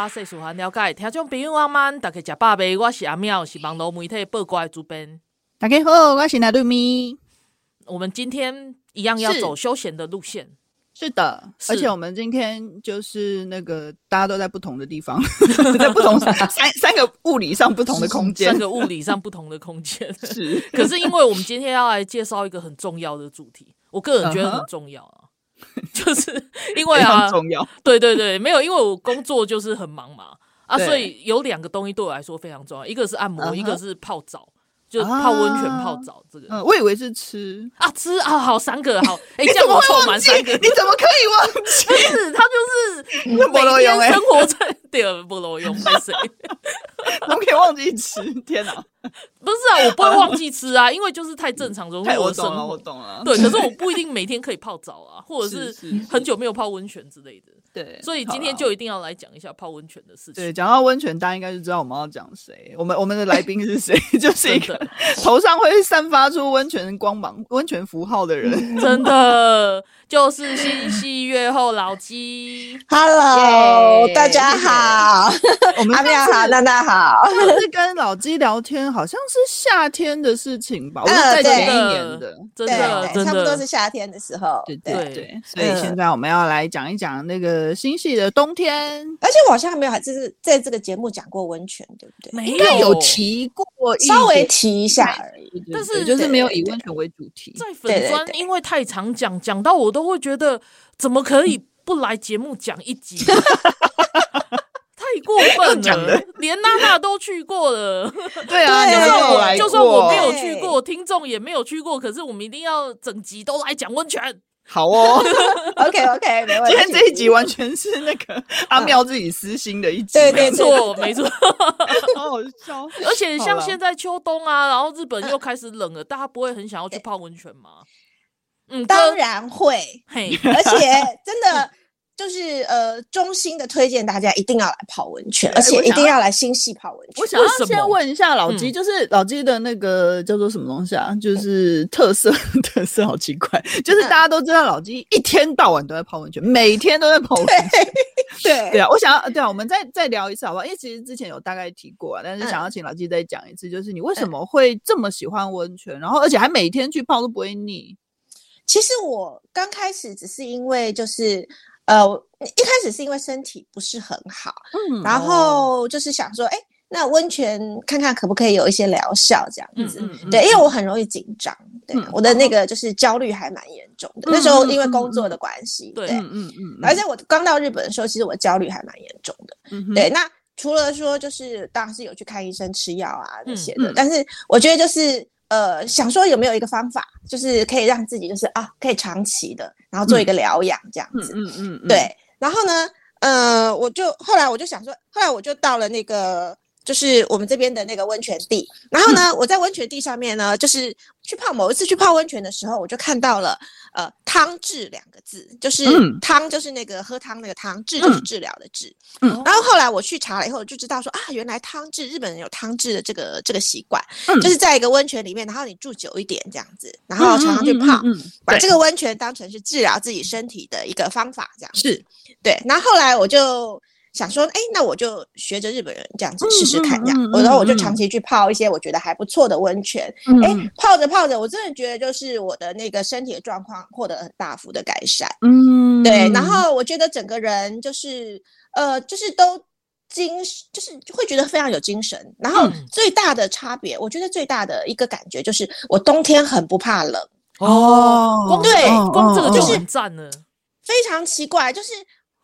了解。听众朋友阿们，大家食饱未？我是阿妙，是网络媒体报瓜的主编。大家好，我是拿杜咪。我们今天一样要走休闲的路线。是的，而且我们今天就是那个大家都在不同的地方，在不同 三三个物理上不同的空间，三个物理上不同的空间。是，可是因为我们今天要来介绍一个很重要的主题，我个人觉得很重要啊。就是因为啊，重要，对对对，没有，因为我工作就是很忙嘛，啊，所以有两个东西对我来说非常重要，一个是按摩，一个是泡澡，就是泡温泉、泡澡这个。嗯，我以为是吃，啊，吃啊，好三个，好，哎、这样我凑会忘记？满三个，你怎么可以忘 记？不是，他就是每不路用欸天生活在对不路用，拍谁？怎么可以忘记吃？天哪！不是啊，我不会忘记吃啊，因为就是太正常融入 太我的生我懂了，我活。懂了。对，可是我不一定每天可以泡澡啊，或者是是是是很久没有泡温泉之类的。对，所以今天就一定要来讲一下泡温泉的事情。对，讲到温泉，大家应该就知道我们要讲谁。我们我们的来宾是谁？就是一个头上会散发出温泉光芒、温泉符号的人。真的就是新戏月后老鸡。Hello，大家好，我们阿妙好，娜娜好。上次跟老鸡聊天，好像是夏天的事情吧？我在前一对年的。真对的真差不多是夏天的时候。对对，对所以现在我们要来讲一讲那个新戏的冬天，而且我好像还没有，还就是在这个节目讲过温泉，对不对？没应该有提过稍微提一下而已。但是对就是没有以温泉为主题。在粉专，因为太常讲，讲到我都会觉得，怎么可以不来节目讲一集？太过分了，连娜娜都去过了，对啊，就算我就算我没有去过，听众也没有去过，可是我们一定要整集都来讲温泉。好哦。OK OK，没问题。今天这一集完全是那个阿妙自己私心的一集，对对没错，没错。好好笑。而且像现在秋冬啊，然后日本又开始冷了，大家不会很想要去泡温泉吗？嗯，当，然会，嘿，而且真的就是呃，衷心的推荐大家一定要来泡温泉，而且一定要来新戏泡温泉。我想要先问一下老鸡，嗯就是老鸡的那个叫做什么东西啊？就是特色，特色好奇怪，就是大家都知道老鸡一天到晚都在泡温泉，每天都在泡温泉。对对啊，我想要对啊，我们再再聊一次好不好？因为其实之前有大概提过啊，但是嗯想要请老鸡再讲一次，就是你为什么会这么喜欢温泉，然后而且还每天去泡都不会腻？其实我刚开始只是因为就是呃，一开始是因为身体不是很好，嗯然后就是想说，哎、那温泉看看可不可以有一些疗效这样子。嗯嗯嗯对，因为我很容易紧张，对、嗯我的那个就是焦虑还蛮严重的。嗯那时候因为工作的关系，对对，嗯嗯嗯，而且我刚到日本的时候，其实我焦虑还蛮严重的。嗯对，那除了说就是当然是有去看医生吃药啊那些的，嗯但是我觉得就是呃想说有没有一个方法，就是可以让自己就是啊可以长期的，然后做一个疗养这样嗯子。嗯嗯，嗯对，然后呢，呃，我就后来我就想说，后来我就到了那个就是我们这边的那个温泉地，然后呢，我在温泉地上面呢，就是去泡某一次去泡温泉的时候，我就看到了呃汤治两个字，就是嗯。汤就是那个喝汤那个汤，治就是治疗的治。嗯。然后后来我去查了以后，就知道说啊，原来汤治日本人有汤治的这个这个习惯，嗯。就是在一个温泉里面，然后你住久一点这样子，然后常常去泡，把这个温泉当成是治疗自己身体的一个方法，这样子。是。对，然后后来我就想说，哎，那我就学着日本人这样子试试看，这样。嗯嗯嗯我然后我就嗯长期去泡一些我觉得还不错的温泉，哎、嗯泡着泡着，我真的觉得就是我的那个身体的状况获得很大幅的改善。嗯对，然后我觉得整个人就是呃，就是都。精就是会觉得非常有精神，然后嗯最大的差别，我觉得最大的一个感觉就是我冬天很不怕冷，哦光对光这个就就是很赞了。非常奇怪，就是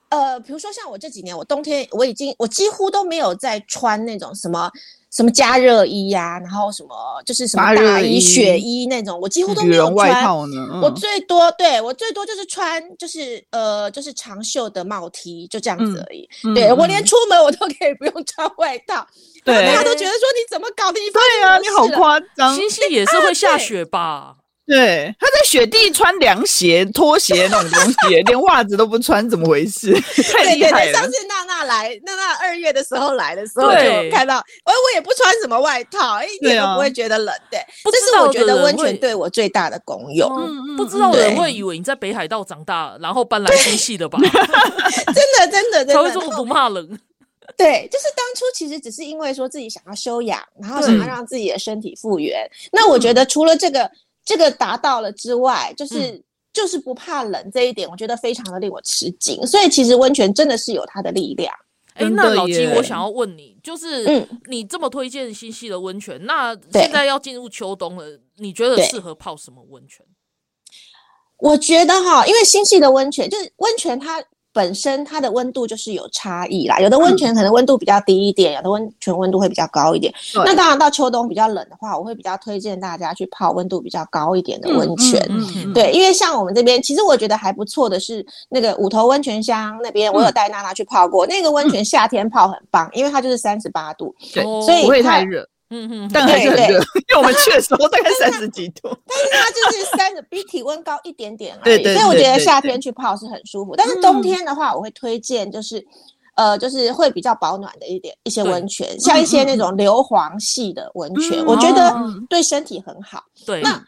呃，比如说像我这几年，我冬天我已经我几乎都没有在穿那种什么什么加热衣呀、啊，然后什么就是什么大衣、雪衣那种，我几乎都没有穿。外套呢？嗯、我最多对我最多就是穿就是呃就是长袖的帽 T，就这样子而已。嗯、对、嗯、我连出门我都可以不用穿外套，对，大家都觉得说你怎么搞的？你对啊，你好夸张。星星也是会下雪吧？对，他在雪地穿凉鞋、拖鞋那种东西，连袜子都不穿，怎么回事？太厉害了！上次娜娜来，娜娜二月的时候来的时候就看到，哎，我也不穿什么外套，一点都不会觉得冷。对，这是我觉得温泉对我最大的功用。不知道的人会以为你在北海道长大，然后搬来新系的吧？真的，真的，真的，才会说我不怕冷。对，就是当初其实只是因为说自己想要休养，然后想要让自己的身体复原。那我觉得除了这个。这个达到了之外，就是、嗯、就是不怕冷这一点，我觉得非常的令我吃惊。所以其实温泉真的是有它的力量。哎，那老鸡，我想要问你，就是嗯，你这么推荐新系的温泉，那现在要进入秋冬了，你觉得适合泡什么温泉？我觉得哈，因为新系的温泉就是温泉它。本身它的温度就是有差异啦，有的温泉可能温度比较低一点，有的温泉温度会比较高一点。那当然到秋冬比较冷的话，我会比较推荐大家去泡温度比较高一点的温泉。对，因为像我们这边，其实我觉得还不错的是那个五头温泉乡那边，我有带娜娜去泡过，那个温泉夏天泡很棒，因为它就是三十八度，对，所以不会太热。嗯嗯，但还是很热，因为我们去的时候大概三十几度，但是它就是三十，比体温高一点点而已。所以我觉得夏天去泡是很舒服，但是冬天的话，我会推荐就是，呃，就是会比较保暖的一点一些温泉，像一些那种硫磺系的温泉，我觉得对身体很好。对，那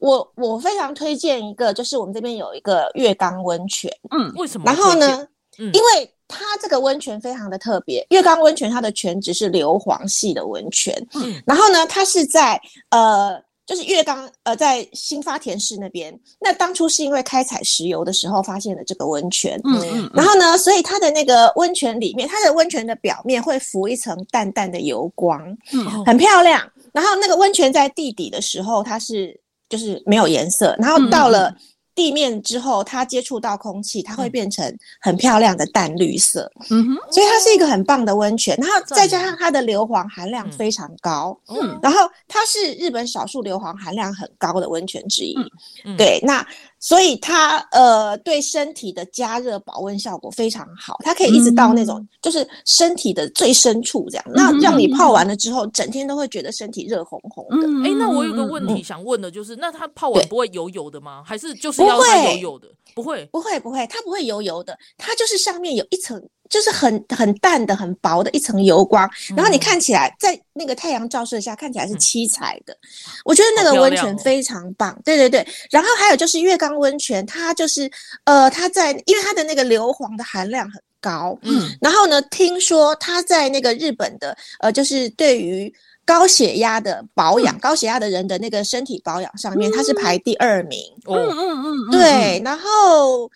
我我非常推荐一个，就是我们这边有一个月冈温泉。嗯，为什么？然后呢？因为它这个温泉非常的特别，月冈温泉它的泉质是硫磺系的温泉，嗯，然后呢，它是在呃，就是月冈呃，在新发田市那边。那当初是因为开采石油的时候发现了这个温泉，嗯嗯，然后呢，所以它的那个温泉里面，它的温泉的表面会浮一层淡淡的油光，嗯，很漂亮。然后那个温泉在地底的时候，它是就是没有颜色，然后到了。地面之后，它接触到空气，它会变成很漂亮的淡绿色。嗯哼，所以它是一个很棒的温泉。然后再加上它的硫磺含量非常高，嗯，然后它是日本少数硫磺含量很高的温泉之一。嗯，对，那。所以它呃对身体的加热保温效果非常好，它可以一直到那种就是身体的最深处这样，嗯、那让你泡完了之后，整天都会觉得身体热烘烘的。哎、嗯欸，那我有个问题想问的就是，那它泡完不会油油的吗？还是就是要它油油的？不会，不会，不会，它不会油油的，它就是上面有一层。就是很很淡的、很薄的一层油光，然后你看起来在那个太阳照射下看起来是七彩的，我觉得那个温泉非常棒。对对对，然后还有就是月冈温泉，它就是呃，它在因为它的那个硫磺的含量很高，嗯，然后呢，听说它在那个日本的呃，就是对于高血压的保养、高血压的人的那个身体保养上面，它是排第二名。嗯嗯嗯，对，然后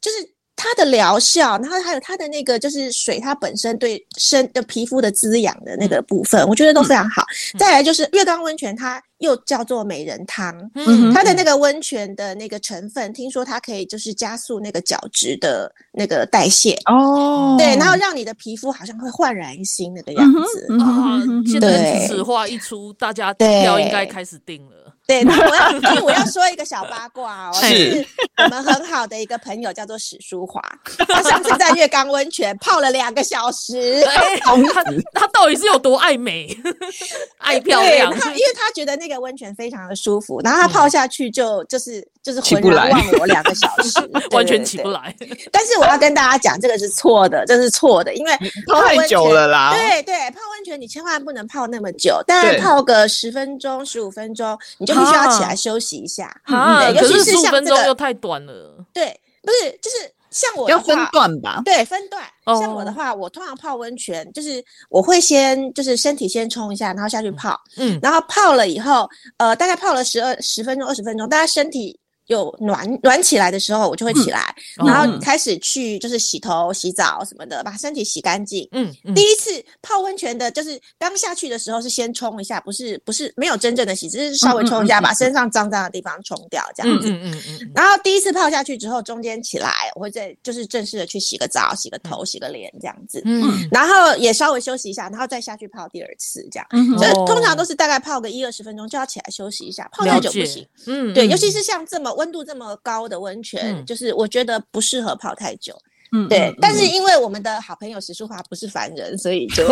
就是。它的疗效，然后还有它的那个就是水，它本身对身的皮肤的滋养的那个部分，我觉得都非常好。嗯、再来就是月光温泉，它又叫做美人汤，嗯、它的那个温泉的那个成分，听说它可以就是加速那个角质的那个代谢哦，对，然后让你的皮肤好像会焕然一新那个样子。嗯、啊，现在此话一出，大家票应该开始定了。对，那我要，因为我要说一个小八卦哦，是我们很好的一个朋友叫做史淑华，他上次在月冈温泉泡了两个小时，他他到底是有多爱美，爱漂亮？他因为他觉得那个温泉非常的舒服，然后他泡下去就就是就是浑然忘我两个小 时，完全起不来。但是我要跟大家讲，这个是错的，这是错的，因为泡太久了啦。对对，泡温泉你千万不能泡那么久，大概泡个十分钟、十五分钟，你就。必须要起来休息一下，啊，尤其是像分钟又太短了。对，不是，就是像我要分段吧？对，分段。像我的话，我通常泡温泉，就是我会先就是身体先冲一下，然后下去泡，嗯，然后泡了以后，呃，大概泡了十二十分钟、二十分钟，大家身体有暖暖起来的时候，我就会起来，嗯、然后开始去就是洗头、洗澡什么的，把身体洗干净。嗯，嗯第一次泡温泉的，就是刚下去的时候是先冲一下，不是不是没有真正的洗，只是稍微冲一下，把身上脏脏的地方冲掉这样子。嗯嗯嗯嗯。然后第一次泡下去之后，中间起来我会再就是正式的去洗个澡、洗个头、洗个脸这样子。嗯，然后也稍微休息一下，然后再下去泡第二次这样。嗯，所以通常都是大概泡个一二十分钟就要起来休息一下，泡太久不行。嗯，对，尤其是像这么温度这么高的温泉，就是我觉得不适合泡太久。嗯，对。但是因为我们的好朋友石淑华不是凡人，所以就，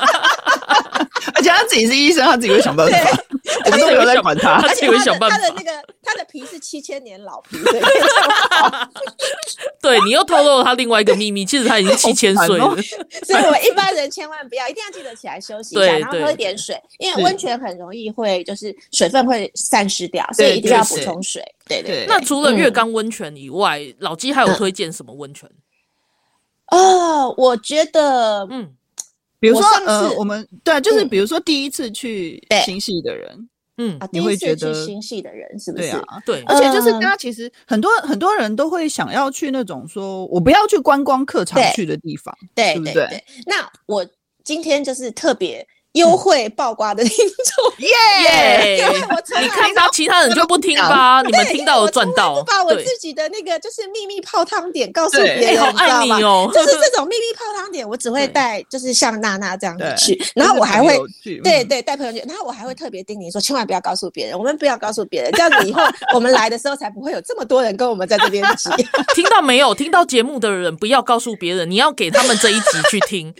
而且他自己是医生，他自己会想办法。我们都没有在管他，他自己会想办法。他的那个他的皮是七千年老皮，对。对，你又透露了他另外一个秘密，其实他已经七千岁了。所以我一般人千万不要，一定要记得起来休息一下，然后喝一点水，因为温泉很容易会就是水分会散失掉，所以一定要补充水。对对。那除了月冈温泉以外，老鸡还有推荐什么温泉？哦，我觉得，嗯，比如说，呃，我们对，就是比如说第一次去新系的人，嗯，你会觉得新系的人是不是？对啊，对，而且就是大家其实很多很多人都会想要去那种说我不要去观光客常去的地方，对对对。那我今天就是特别。优惠爆瓜的听众，耶！因为我你看到其他人就不听吧，你们听到有赚到。我把我自己的那个就是秘密泡汤点告诉别人，好爱你哦！就是这种秘密泡汤点，我只会 带，就是像娜娜这样子去，然后我还会对对带朋友去，然后我还会特别叮咛说，千万不要告诉别人，我们不要告诉别人，这样子以后我们来的时候才不会有这么多人跟我们在这边挤。听到没有？听到节目的人不要告诉别人，你要给他们这一集去听。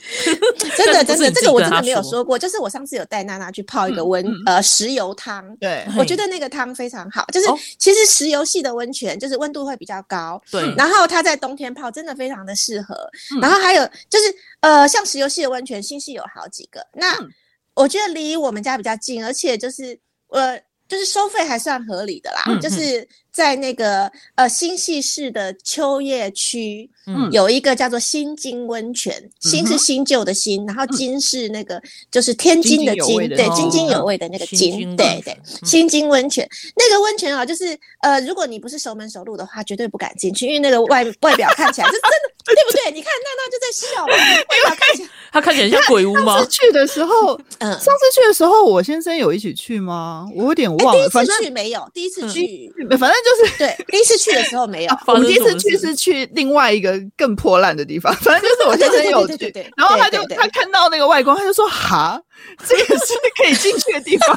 真的真的，这个我真的没有说过。就是我上次有带娜娜去泡一个温、嗯嗯、呃石油汤，对，我觉得那个汤非常好。就是其实石油系的温泉，就是温度会比较高，对。然后它在冬天泡真的非常的适合。嗯、然后还有就是呃，像石油系的温泉，新系有好几个。那、嗯、我觉得离我们家比较近，而且就是呃，就是收费还算合理的啦，嗯、就是。在那个呃新潟市的秋叶区，嗯，有一个叫做新津温泉，新是新旧的新，然后津是那个就是天津的津，对，津津有味的那个津，对对，新津温泉那个温泉啊，就是呃，如果你不是熟门熟路的话，绝对不敢进去，因为那个外外表看起来是真的，对不对？你看娜娜就在笑，外表看起来，他看起来像鬼屋吗？上次去的时候，嗯，上次去的时候，我先生有一起去吗？我有点忘了，第一次去没有，第一次去，反正。就是对，第一次去的时候没有，我们第一次去是去另外一个更破烂的地方。反正就是我先生有去，然后他就他看到那个外观，他就说：“哈，这个是可以进去的地方。”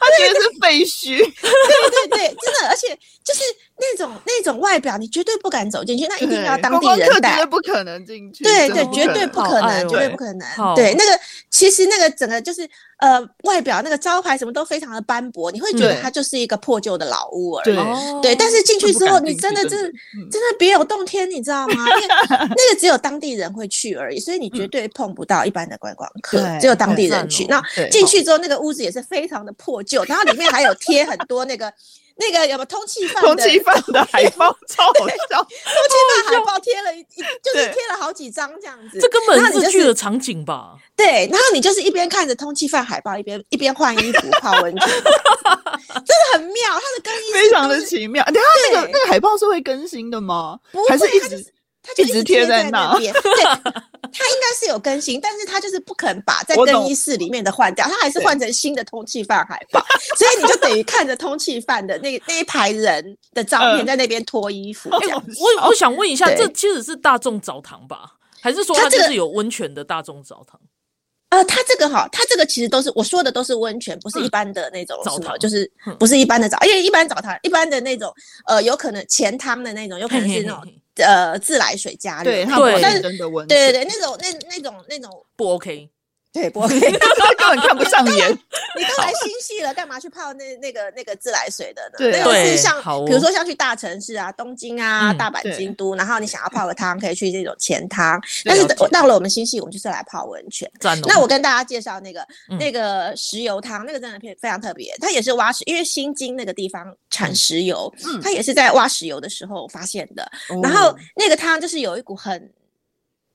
他觉得是废墟。对对对，真的，而且就是那种那种外表，你绝对不敢走进去，那一定要当地人带，绝对不可能进去。对对，绝对不可能，绝对不可能。对，那个其实那个整个就是。呃，外表那个招牌什么都非常的斑驳，你会觉得它就是一个破旧的老屋而已。对，但是进去之后，你真的是真的别有洞天，你知道吗？因为 那个只有当地人会去而已，所以你绝对碰不到一般的观光客，只有当地人去。那进去之后，那个屋子也是非常的破旧，然后里面还有贴很多那个。那个有没有通气 犯？通气犯的海报超好笑，通气犯海报贴了一，就是贴了好几张这样子。这根本是剧的场景吧？对，然后你就是一边看着通气犯海报，一边一边换衣服泡温泉，真的很妙。它的更新非常的奇妙。等下那个那个海报是会更新的吗？还是一直它就一直贴在那边？对。他应该是有更新，但是他就是不肯把在更衣室里面的换掉，他还是换成新的通气犯海报，所以你就等于看着通气犯的那 那一排人的照片在那边脱衣服。我我想问一下，这其实是大众澡堂吧？还是说它就是有温泉的大众澡堂？呃，它这个哈，它这个其实都是我说的都是温泉，不是一般的那种澡堂，就是不是一般的澡，因为一般澡堂一般的那种呃，有可能前汤的那种，有可能是那种。呃，自来水加热，对，但是对对对，那种那那种那种不 OK。对，不会，根本看不上眼。你都来新系了，干嘛去泡那那个那个自来水的呢？对，那个是像比如说像去大城市啊，东京啊、大阪、京都，然后你想要泡个汤，可以去这种钱汤。但是到了我们新系，我们就是来泡温泉。那我跟大家介绍那个那个石油汤，那个真的非非常特别。它也是挖石，因为新津那个地方产石油，它也是在挖石油的时候发现的。然后那个汤就是有一股很。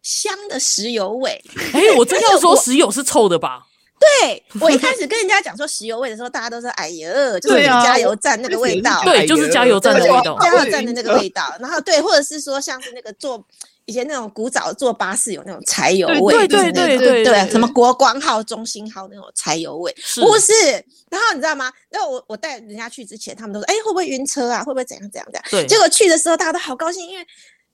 香的石油味，哎，我真要说石油是臭的吧？对，我一开始跟人家讲说石油味的时候，大家都说哎呀，就是加油站那个味道，对，就是加油站的味道，加油站的那个味道。然后对，或者是说像是那个坐以前那种古早坐巴士有那种柴油味，对对对对，什么国光号、中兴号那种柴油味，不是。然后你知道吗？然后我我带人家去之前，他们都说哎会不会晕车啊？会不会怎样怎样怎样？对，结果去的时候大家都好高兴，因为。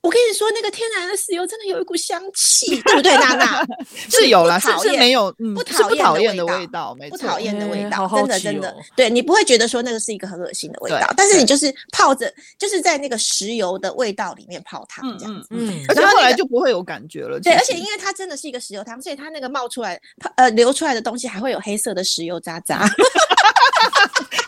我跟你说，那个天然的石油真的有一股香气，对不对，娜娜？是有啦，是是没有，嗯、不讨厌的味道，不讨厌的味道，欸、真的真的，对你不会觉得说那个是一个很恶心的味道，但是你就是泡着，就是在那个石油的味道里面泡汤这样子，嗯，嗯而且后来就不会有感觉了。对，而且因为它真的是一个石油汤，所以它那个冒出来，呃，流出来的东西还会有黑色的石油渣渣。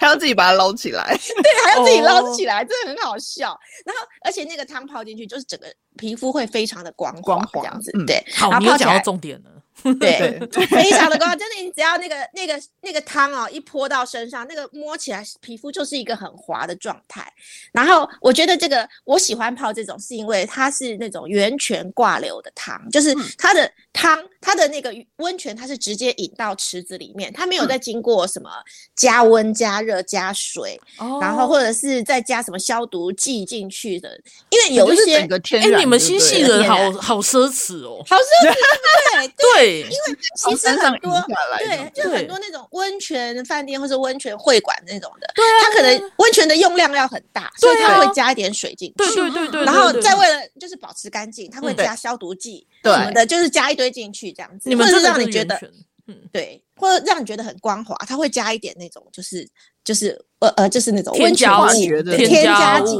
还要自己把它捞起来，对，还要自己捞起来，真的很好笑。然后，而且那个汤泡进去，就是整个皮肤会非常的光光滑，这样子，对。好，你又讲到重点了。对，非常的光，真的，你只要那个那个那个汤哦，一泼到身上，那个摸起来皮肤就是一个很滑的状态。然后我觉得这个我喜欢泡这种，是因为它是那种源泉挂流的汤，就是它的汤，它的那个温泉，它是直接引到池子里面，它没有再经过什么加温、加热、加水，然后或者是再加什么消毒剂进去的，因为有一些哎，你们新系人好好奢侈哦，好奢侈，对对。因为其实很多对，就很多那种温泉饭店或者温泉会馆那种的，对啊，它可能温泉的用量要很大，所以它会加一点水进去，对对对对，然后再为了就是保持干净，它会加消毒剂什么的，就是加一堆进去这样子，或者是让你觉得，嗯，对，或者让你觉得很光滑，它会加一点那种就是就是。呃呃，就是那种温泉物，添加剂，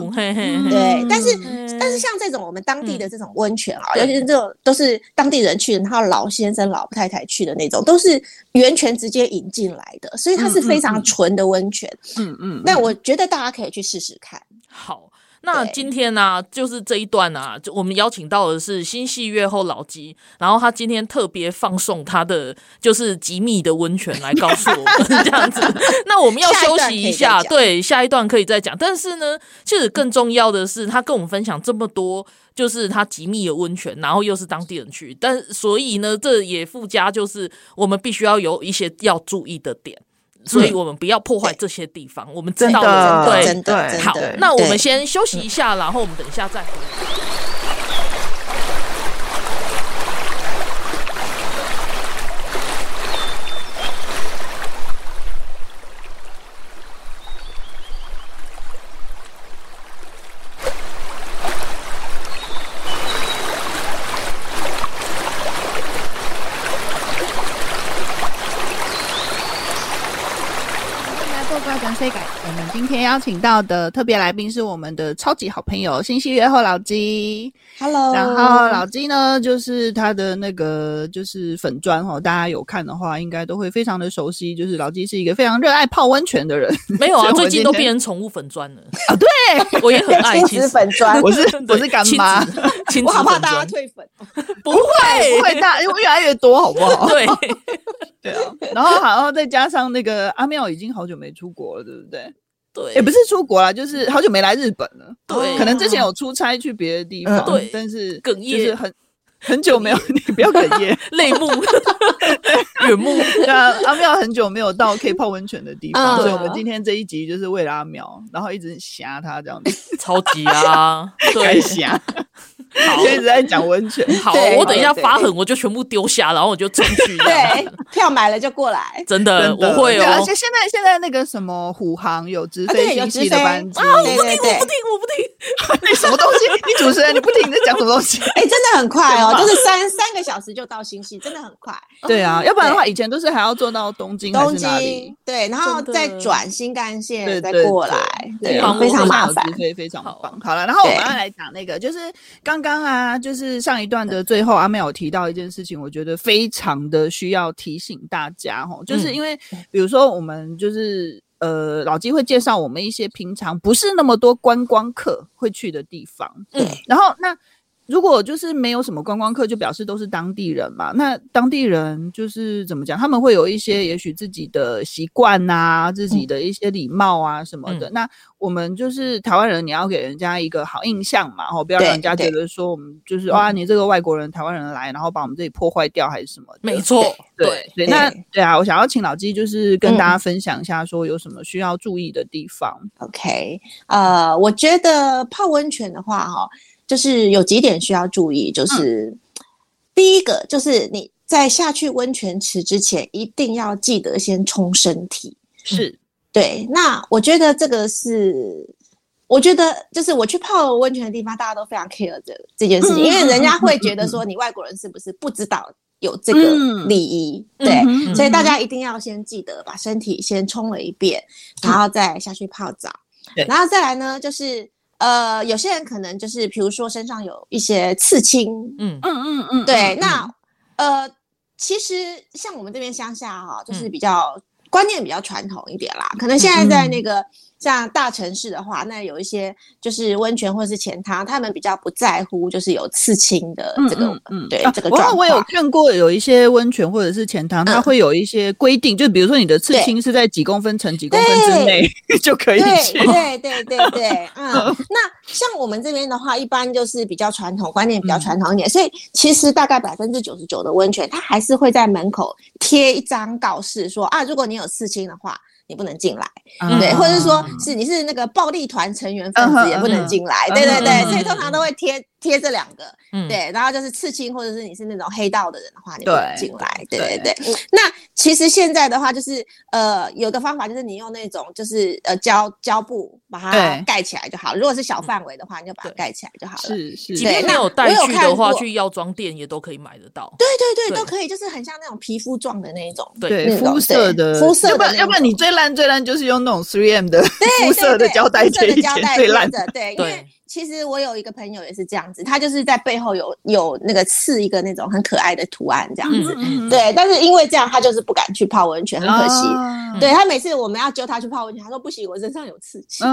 对。但是但是像这种我们当地的这种温泉啊，尤其是这种都是当地人去的，然后老先生老太太去的那种，都是源泉直接引进来的，所以它是非常纯的温泉。嗯嗯。那我觉得大家可以去试试看。好。那今天呢、啊，就是这一段啊，就我们邀请到的是新戏月后老吉，然后他今天特别放送他的就是极密的温泉来告诉我们这样子。那我们要休息一下，对，下一段可以再讲。但是呢，其实更重要的是，他跟我们分享这么多，就是他极密的温泉，然后又是当地人去，但所以呢，这也附加就是我们必须要有一些要注意的点。所以我们不要破坏这些地方，我们知道了，对，真的，好，那我们先休息一下，然后我们等一下再回来。我们今天邀请到的特别来宾是我们的超级好朋友新戏月后老鸡，Hello。然后老鸡呢，就是他的那个就是粉砖哈，大家有看的话，应该都会非常的熟悉。就是老鸡是一个非常热爱泡温泉的人，没有啊，最近都变成宠物粉砖了。啊。对，我也很爱 亲子粉砖，我是我是干妈，我好怕大家退粉，不会。不会大，因为越来越多，好不好？对。对啊，然后然后再加上那个阿妙已经好久没出国了，对不对？对，也不是出国了，就是好久没来日本了。对，可能之前有出差去别的地方，对，但是哽咽，就是很很久没有，你不要哽咽，泪目、远目。对啊，阿妙很久没有到可以泡温泉的地方，所以我们今天这一集就是为了阿妙，然后一直吓他这样子，超级啊，对，吓。好，一直在讲温泉。好，我等一下发狠，我就全部丢下，然后我就进去。对，票买了就过来。真的，我会哦。而且现在现在那个什么虎航有直飞新戏的班机。啊，我不听，我不听，我不听。你什么东西？你主持人，你不听，你在讲什么东西？哎，真的很快哦，就是三三个小时就到新系，真的很快。对啊，要不然的话，以前都是还要坐到东京还是哪里？对，然后再转新干线再过来，对，非常麻烦。直飞非常棒。好了，然后我们要来讲那个，就是刚。刚啊，就是上一段的最后，阿妹有提到一件事情，我觉得非常的需要提醒大家齁，就是因为比如说我们就是呃老鸡会介绍我们一些平常不是那么多观光客会去的地方，嗯，然后那如果就是没有什么观光客，就表示都是当地人嘛。那当地人就是怎么讲？他们会有一些也许自己的习惯啊，自己的一些礼貌啊什么的。嗯、那我们就是台湾人，你要给人家一个好印象嘛，哦，不要让人家觉得说我们就是哇，你这个外国人、台湾人来，然后把我们这里破坏掉还是什么的？没错，对对，那对啊，我想要请老鸡就是跟大家分享一下，说有什么需要注意的地方。嗯、OK，呃，我觉得泡温泉的话，哈。就是有几点需要注意，就是、嗯、第一个就是你在下去温泉池之前，一定要记得先冲身体。是，对。那我觉得这个是，我觉得就是我去泡温泉的地方，大家都非常 care 这这件事情，嗯、因为人家会觉得说你外国人是不是不知道有这个礼仪？嗯、对、嗯，所以大家一定要先记得把身体先冲了一遍，然后再下去泡澡。然后再来呢，就是。呃，有些人可能就是，比如说身上有一些刺青，嗯。嗯嗯嗯，对，那呃，其实像我们这边乡下哈、哦，就是比较、嗯、观念比较传统一点啦，可能现在在那个。嗯像大城市的话，那有一些就是温泉或者是钱汤，他们比较不在乎就是有刺青的这个，嗯，嗯对、啊、这个状况。我有看过有一些温泉或者是钱汤，它会有一些规定、嗯，就比如说你的刺青是在几公分乘几公分之内 就可以去。对对对对对，嗯。那像我们这边的话，一般就是比较传统，观念比较传统一点，嗯、所以其实大概百分之九十九的温泉，它还是会在门口贴一张告示说啊，如果你有刺青的话。你不能进来，嗯、对，或者是说是你是那个暴力团成员分子也不能进来，嗯、对对对、嗯，所以通常都会贴贴这两个、嗯，对，然后就是刺青或者是你是那种黑道的人的话，你不能进来，对对对，对，对。那其实现在的话，就是呃，有个方法就是你用那种就是呃胶胶布把它盖起来就好。如果是小范围的话，你就把它盖起来就好了。是是，即便没有带去的话，去药妆店也都可以买得到。对对对，都可以，就是很像那种皮肤状的那一种，对肤色的肤色的。要不然要不然你最烂最烂就是用那种 3M 的肤色的胶带贴，最烂的，对，因为。其实我有一个朋友也是这样子，他就是在背后有有那个刺一个那种很可爱的图案这样子，嗯、对。但是因为这样，他就是不敢去泡温泉，很可惜。哦、对他每次我们要揪他去泡温泉，他说不行，我身上有刺青。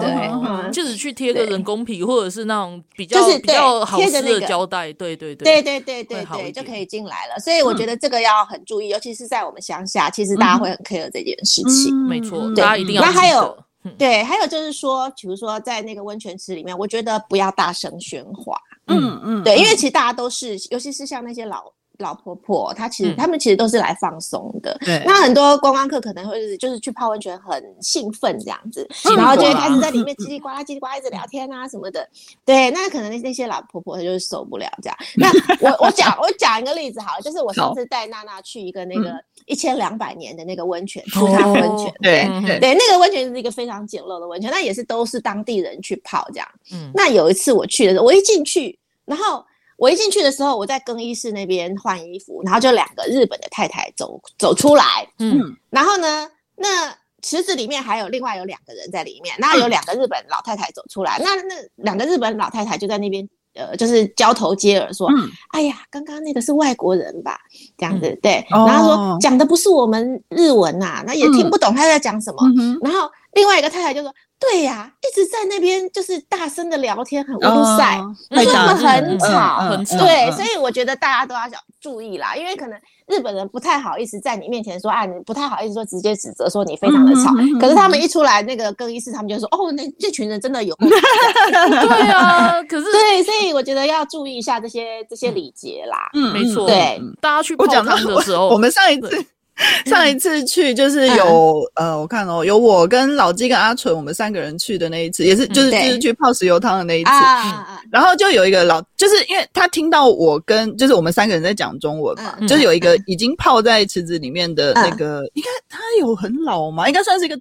对、嗯，就是去贴个人工皮或者是那种比较就是比较好撕的胶带，对对对，对对对对对，就可以进来了。所以我觉得这个要很注意，嗯、尤其是在我们乡下，其实大家会很 care 这件事情。嗯、没错，大家一定要。那还有。对，还有就是说，比如说在那个温泉池里面，我觉得不要大声喧哗。嗯嗯，对，因为其实大家都是，尤其是像那些老老婆婆，她其实他们其实都是来放松的。那很多观光客可能会就是去泡温泉很兴奋这样子，然后就会开始在里面叽里呱啦叽里呱啦一直聊天啊什么的。对，那可能那那些老婆婆她就是受不了这样。那我我讲我讲一个例子好了，就是我上次带娜娜去一个那个。一千两百年的那个温泉，出汤温泉，对对，对，那个温泉是一个非常简陋的温泉，那也是都是当地人去泡这样。嗯，那有一次我去的时候，我一进去，然后我一进去的时候，我在更衣室那边换衣服，然后就两个日本的太太走走出来，嗯，然后呢，那池子里面还有另外有两个人在里面，那有两个日本老太太走出来，那那两个日本老太太就在那边。呃，就是交头接耳说，嗯、哎呀，刚刚那个是外国人吧？这样子，嗯、对、哦。然后说讲的不是我们日文呐、啊，那也听不懂他在讲什么、嗯。然后另外一个太太就说。对呀、啊，一直在那边就是大声的聊天，很乌塞，因为他们很吵，很吵。对，所以我觉得大家都要要注意啦，因为可能日本人不太好意思在你面前说啊，你不太好意思说直接指责说你非常的吵。嗯、可是他们一出来那个更衣室，他们就说哦，那这群人真的有。对啊，可是 对，所以我觉得要注意一下这些这些礼节啦。嗯，没错。对，大家去泡汤的时候，我们上一次。上一次去就是有、嗯、呃，我看哦，有我跟老鸡跟阿纯，我们三个人去的那一次，也是就是就是去泡石油汤的那一次。嗯、然后就有一个老，就是因为他听到我跟就是我们三个人在讲中文嘛、嗯，就是有一个已经泡在池子里面的那个，应该他有很老吗？应该算是一个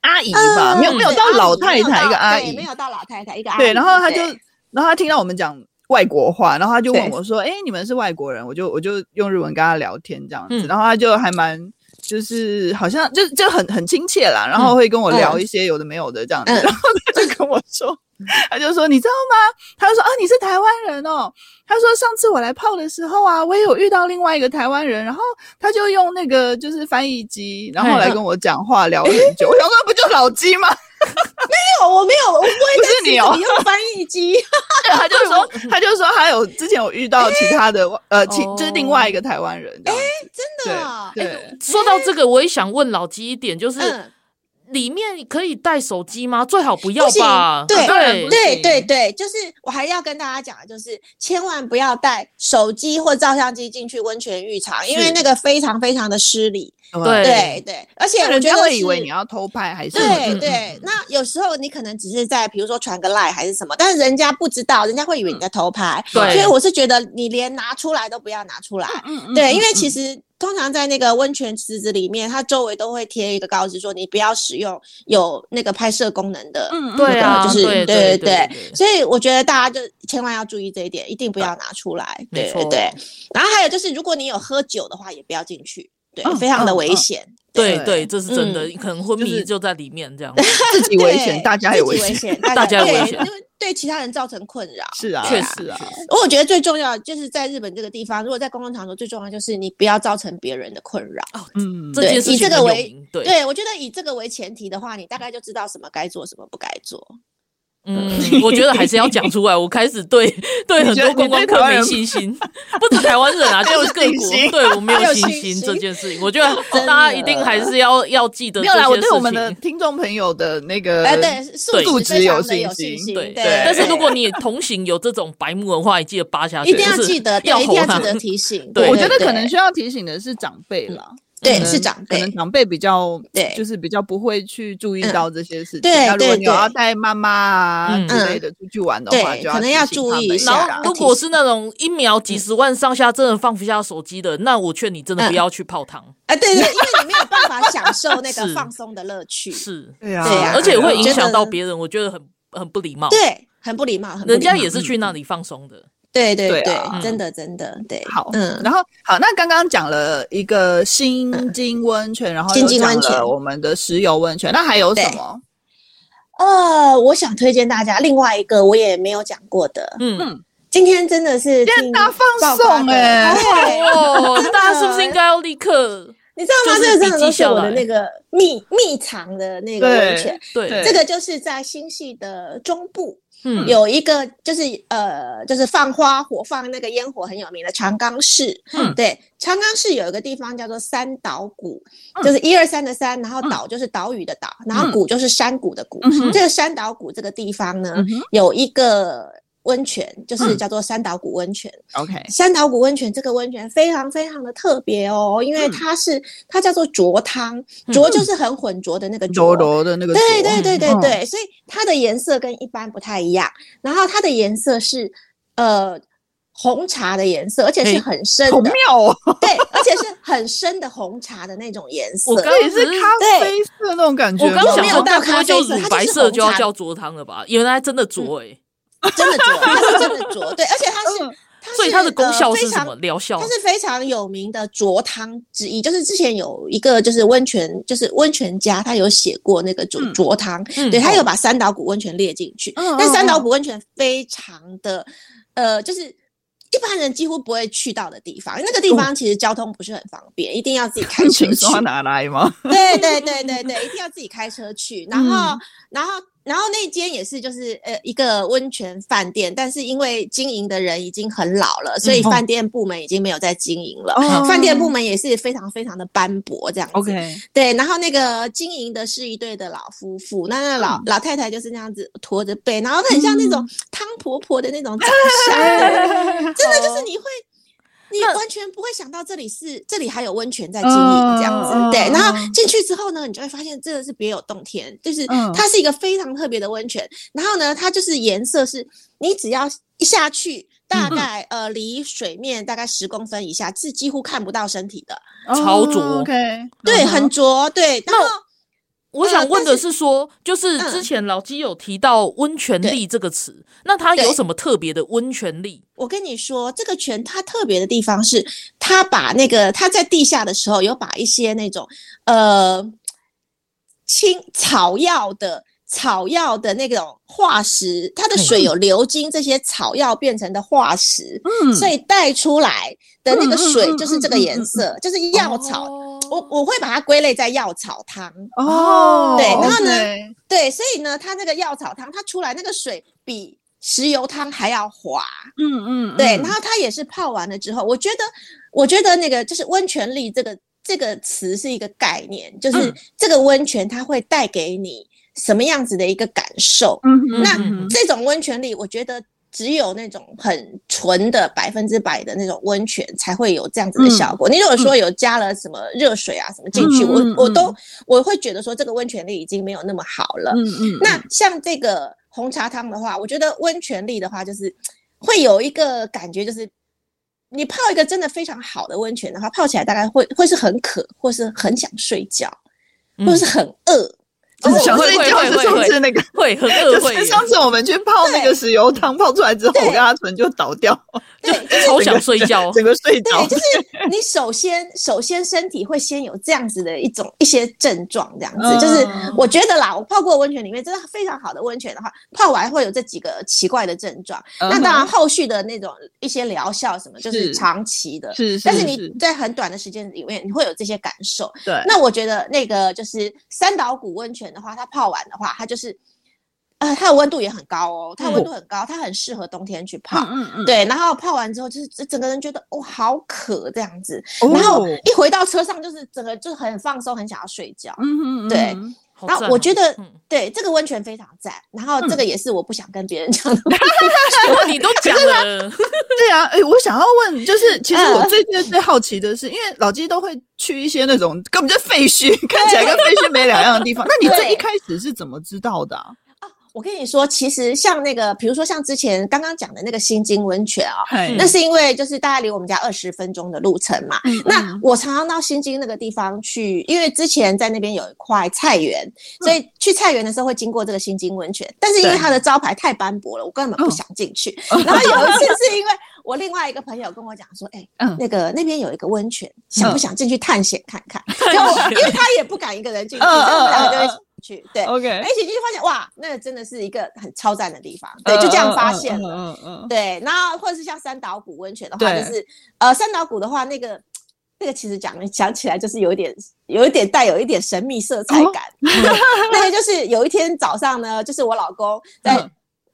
阿姨吧，嗯、没有没有到老太太，一个阿姨，没有到老太太，一个阿姨。对，然后他就，然后他听到我们讲。外国话，然后他就问我说：“哎，你们是外国人？”我就我就用日文跟他聊天这样子，嗯、然后他就还蛮就是好像就就很很亲切啦，然后会跟我聊一些有的没有的这样子，嗯、然后他就跟我说、嗯，他就说你知道吗？他就说啊，你是台湾人哦。他说上次我来泡的时候啊，我也有遇到另外一个台湾人，然后他就用那个就是翻译机，然后来跟我讲话聊很久。我想说不就老鸡吗？没有，我没有，我不会是你哦，你用翻译机。对，他就说，他就说他有之前有遇到其他的呃，其就是另外一个台湾人。哎，真的。对，说到这个，我也想问老鸡一点，就是。里面可以带手机吗？最好不要吧。对对对对对，就是我还要跟大家讲的，就是千万不要带手机或照相机进去温泉浴场，因为那个非常非常的失礼。对对对，而且我觉得会以为你要偷拍还是对对。那有时候你可能只是在比如说传个赖还是什么，但是人家不知道，人家会以为你在偷拍。对，所以我是觉得你连拿出来都不要拿出来。嗯嗯对，因为其实。通常在那个温泉池子里面，它周围都会贴一个告示，说你不要使用有那个拍摄功能的。嗯，对啊，就是对对对。所以我觉得大家就千万要注意这一点，一定不要拿出来。对对对。然后还有就是，如果你有喝酒的话，也不要进去，对，非常的危险。对对，这是真的，可能昏迷就在里面这样。自己危险，大家也危险，大家也危险。对其他人造成困扰，是啊，确实啊。我觉得最重要就是在日本这个地方，如果在公共场所，最重要就是你不要造成别人的困扰。嗯，这件事情以这个为对，我觉得以这个为前提的话，你大概就知道什么该做，什么不该做。嗯，我觉得还是要讲出来。我开始对对很多观光客没信心，不止台湾人啊，就是各国对我没有信心这件事情。我觉得大家一定还是要要记得。没有啦，我对我们的听众朋友的那个哎对素质有信心。对，但是如果你同行有这种白目文化，你记得扒下去，一定要记得，要一定要记得提醒。对我觉得可能需要提醒的是长辈了。对，是长辈，可能长辈比较，对，就是比较不会去注意到这些事情。对，如果你要带妈妈啊之类的出去玩的话，就可能要注意一下。然后，如果是那种一秒几十万上下真的放不下手机的，那我劝你真的不要去泡汤。哎，对对，因为你没有办法 享受那个放松的乐趣。是，对呀，而且会影响到别人，我觉得很很不礼貌。对，很不礼貌。人家也是去那里放松的。对对对，真的真的对。好，嗯，然后好，那刚刚讲了一个新津温泉，然后又讲了我们的石油温泉，那还有什么？呃，我想推荐大家另外一个我也没有讲过的，嗯，今天真的是天大放送哎，哦，大家是不是应该要立刻？你知道吗？这个真的都是我的那个秘秘藏的那个温泉，对，这个就是在新系的中部。嗯，有一个就是呃，就是放花火、放那个烟火很有名的长冈市。嗯，对，长冈市有一个地方叫做三岛谷，嗯、就是一二三的三，然后岛就是岛屿的岛，嗯、然后谷就是山谷的谷。嗯、这个山岛谷这个地方呢，嗯、有一个。温泉就是叫做三岛谷温泉。OK，三岛谷温泉这个温泉非常非常的特别哦，因为它是它叫做浊汤，浊就是很浑浊的那个浊浊的那个。对对对对对，所以它的颜色跟一般不太一样。然后它的颜色是呃红茶的颜色，而且是很深的。好妙哦！对，而且是很深的红茶的那种颜色。我刚也是咖啡色那种感觉。我刚想说大咖啡色，白色就要叫浊汤了吧？原来真的浊哎。真的浊，它是真的浊，对，而且它是，它所以它的功效是什么？疗效？它是非常有名的浊汤之一，就是之前有一个就是温泉，就是温泉家，他有写过那个浊浊汤，对，他有把三岛谷温泉列进去，但三岛谷温泉非常的，呃，就是一般人几乎不会去到的地方，那个地方其实交通不是很方便，一定要自己开车去。哪来吗？对对对对对，一定要自己开车去，然后然后。然后那间也是，就是呃一个温泉饭店，但是因为经营的人已经很老了，所以饭店部门已经没有在经营了。嗯、饭店部门也是非常非常的斑驳，这样子。OK，对。然后那个经营的是一对的老夫妇，那那老、嗯、老太太就是那样子驼着背，然后很像那种汤婆婆的那种长相，嗯、真的就是你会。你完全不会想到这里是这里还有温泉在经营这样子，嗯、对。然后进去之后呢，你就会发现真的是别有洞天，就是它是一个非常特别的温泉。嗯、然后呢，它就是颜色是，你只要一下去，大概、嗯、呃离水面大概十公分以下是几乎看不到身体的，超浊。OK，对，很浊，对。然后。我想问的是说，就是之前老基有提到“温泉力”这个词，那它有什么特别的温泉力？我跟你说，这个泉它特别的地方是，它把那个它在地下的时候，有把一些那种呃青草药的草药的那种化石，它的水有流经这些草药变成的化石，嗯，所以带出来的那个水就是这个颜色，就是药草。我我会把它归类在药草汤。哦，对，然后呢，对，所以呢，它那个药草汤它出来那个水比石油汤还要滑。嗯嗯，对，然后它也是泡完了之后，我觉得，我觉得那个就是温泉力这个这个词是一个概念，就是这个温泉它会带给你什么样子的一个感受。嗯，那这种温泉力，我觉得。只有那种很纯的百分之百的那种温泉才会有这样子的效果。嗯、你如果说有加了什么热水啊什么进去，嗯、我我都我会觉得说这个温泉力已经没有那么好了。嗯嗯。那像这个红茶汤的话，我觉得温泉力的话，就是会有一个感觉，就是你泡一个真的非常好的温泉的话，泡起来大概会会是很渴，或是很想睡觉，或是很饿。就是想睡觉，是上次那个会很饿，会。上次我们去泡那个石油汤，泡出来之后，我跟阿纯就倒掉，就超想睡觉，整个睡着。对，就是。你首先首先身体会先有这样子的一种一些症状，这样子就是我觉得啦，我泡过温泉里面真的非常好的温泉的话，泡完会有这几个奇怪的症状。那当然后续的那种一些疗效什么，就是长期的，是，但是你在很短的时间里面，你会有这些感受。对，那我觉得那个就是三岛谷温泉的话，它泡完的话，它就是，呃，它的温度也很高哦，它温度很高，它很适合冬天去泡。嗯嗯，对，然后泡完之后，就是整个人觉得哦，好渴这样子，然后一回到车上，就是整个就很放松，很想要睡觉。嗯嗯，对。然后我觉得，对这个温泉非常赞。然后这个也是我不想跟别人讲的 你都讲了。对啊，哎，我想要问，就是其实我最近最好奇的是，因为老鸡都会去一些那种根本就废墟，看起来跟废墟没两样的地方。那你这一开始是怎么知道的？我跟你说，其实像那个，比如说像之前刚刚讲的那个新津温泉啊，那是因为就是大概离我们家二十分钟的路程嘛。嗯、那我常常到新津那个地方去，因为之前在那边有一块菜园，所以去菜园的时候会经过这个新津温泉。但是因为它的招牌太斑驳了，我根本不想进去。然后有一次是因为我另外一个朋友跟我讲说：“哎、欸，那个那边有一个温泉，想不想进去探险看看？”就因为他也不敢一个人进去，两个人。去对，OK，一起进去发现哇，那个真的是一个很超赞的地方，对，就这样发现了，嗯嗯，对，然后或者是像三岛谷温泉的话，就是呃，三岛谷的话，那个那个其实讲讲起来就是有一点有一点带有一点神秘色彩感，那个就是有一天早上呢，就是我老公在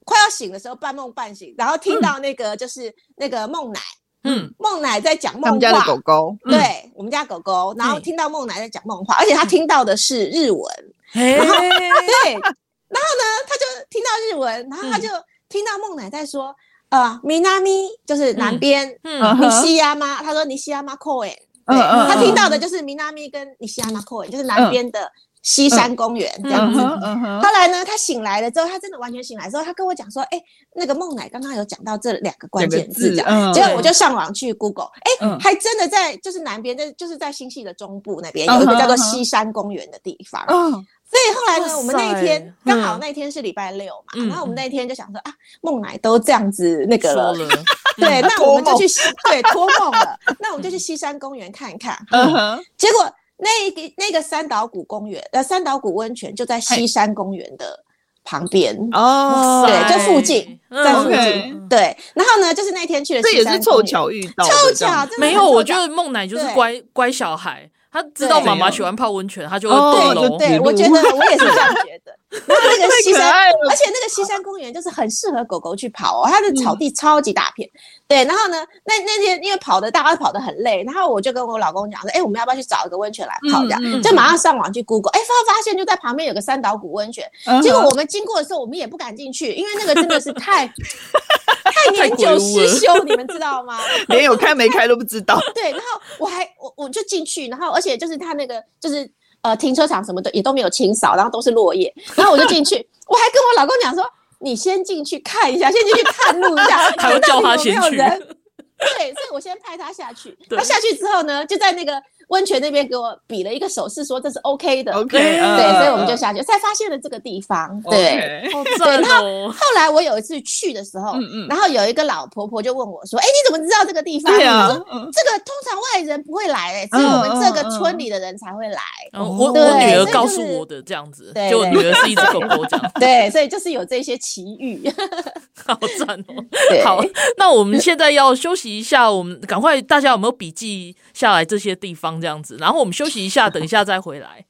快要醒的时候半梦半醒，然后听到那个就是那个梦奶，嗯，梦奶在讲梦话，他们家的狗狗，对，我们家狗狗，然后听到梦奶在讲梦话，而且他听到的是日文。然 后对，然后呢，他就听到日文，然后他就听到孟乃在说，呃，米纳米就是南边，嗯，尼西亚吗？他说尼西亚妈 c o 嗯嗯，他听到的就是米纳米跟尼西亚马公园，就是南边的西山公园这样子。后来呢，他醒来了之后，他真的完全醒来之后，他跟我讲说，哎，那个孟奶刚刚有讲到这两个关键字，这样，结果我就上网去 Google，哎，还真的在就是南边，在就是在新系的中部那边有一个叫做西山公园的地方。所以后来呢，我们那一天刚好那天是礼拜六嘛，然后我们那天就想说啊，孟奶都这样子那个了，对，那我们就去对托梦了，那我们就去西山公园看一看。结果那个那个三岛谷公园呃三岛谷温泉就在西山公园的旁边哦，对，就附近在附近。对，然后呢，就是那天去了，这也是凑巧遇到，凑巧没有，我觉得梦奶就是乖乖小孩。他知道妈妈喜欢泡温泉，他就会动楼。对，我觉得我也是这样觉得。然后那个西山，而且那个西山公园就是很适合狗狗去跑哦，它的草地超级大片。对，然后呢，那那天因为跑的大家跑得很累，然后我就跟我老公讲说，哎，我们要不要去找一个温泉来泡？这样就马上上网去 Google，哎，发发现就在旁边有个三岛谷温泉。结果我们经过的时候，我们也不敢进去，因为那个真的是太太年久失修，你们知道吗？连有开没开都不知道。对，然后我还我我就进去，然后而且就是他那个就是。呃，停车场什么的也都没有清扫，然后都是落叶。然后我就进去，我还跟我老公讲说：“你先进去看一下，先进去探路一下，看有没有人。”对，所以我先派他下去。他下去之后呢，就在那个温泉那边给我比了一个手势，说这是 OK 的。OK，对，所以我们就下去，才发现了这个地方。对，对。然后后来我有一次去的时候，然后有一个老婆婆就问我说：“哎，你怎么知道这个地方？”对啊，这个通常外人不会来，哎，只有我们这个村里的人才会来。我我女儿告诉我的这样子，就我女儿是一只狗狗这样。对，所以就是有这些奇遇，好赞哦。好，那我们现在要休息一下，我们赶快，大家有没有笔记下来这些地方这样子？然后我们休息一下，等一下再回来。